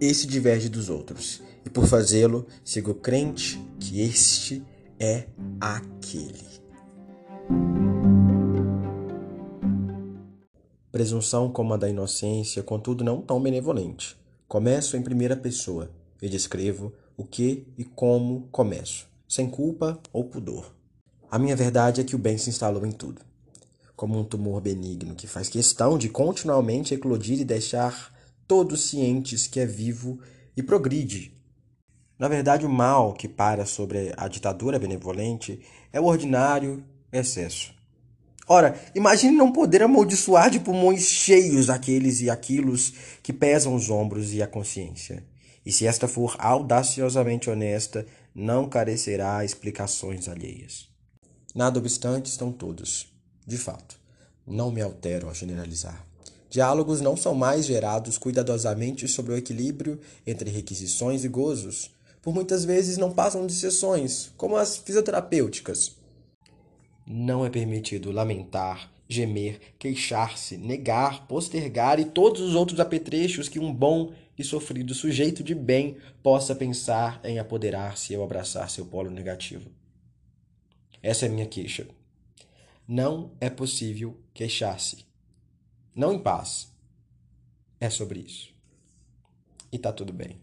esse diverge dos outros, e por fazê-lo, sigo crente que este é aquele. Presunção como a da inocência, contudo não tão benevolente. Começo em primeira pessoa e descrevo o que e como começo, sem culpa ou pudor. A minha verdade é que o bem se instalou em tudo, como um tumor benigno que faz questão de continuamente eclodir e deixar todos cientes que é vivo e progride. Na verdade, o mal que para sobre a ditadura benevolente é o ordinário excesso. Ora, imagine não poder amaldiçoar de pulmões cheios aqueles e aquilos que pesam os ombros e a consciência. E se esta for audaciosamente honesta, não carecerá explicações alheias. Nada obstante, estão todos. De fato, não me altero ao generalizar. Diálogos não são mais gerados cuidadosamente sobre o equilíbrio entre requisições e gozos. Por muitas vezes não passam de sessões, como as fisioterapêuticas. Não é permitido lamentar, gemer, queixar-se, negar, postergar e todos os outros apetrechos que um bom e sofrido sujeito de bem possa pensar em apoderar-se ou abraçar seu polo negativo. Essa é minha queixa. Não é possível queixar-se. Não em paz. É sobre isso. E tá tudo bem.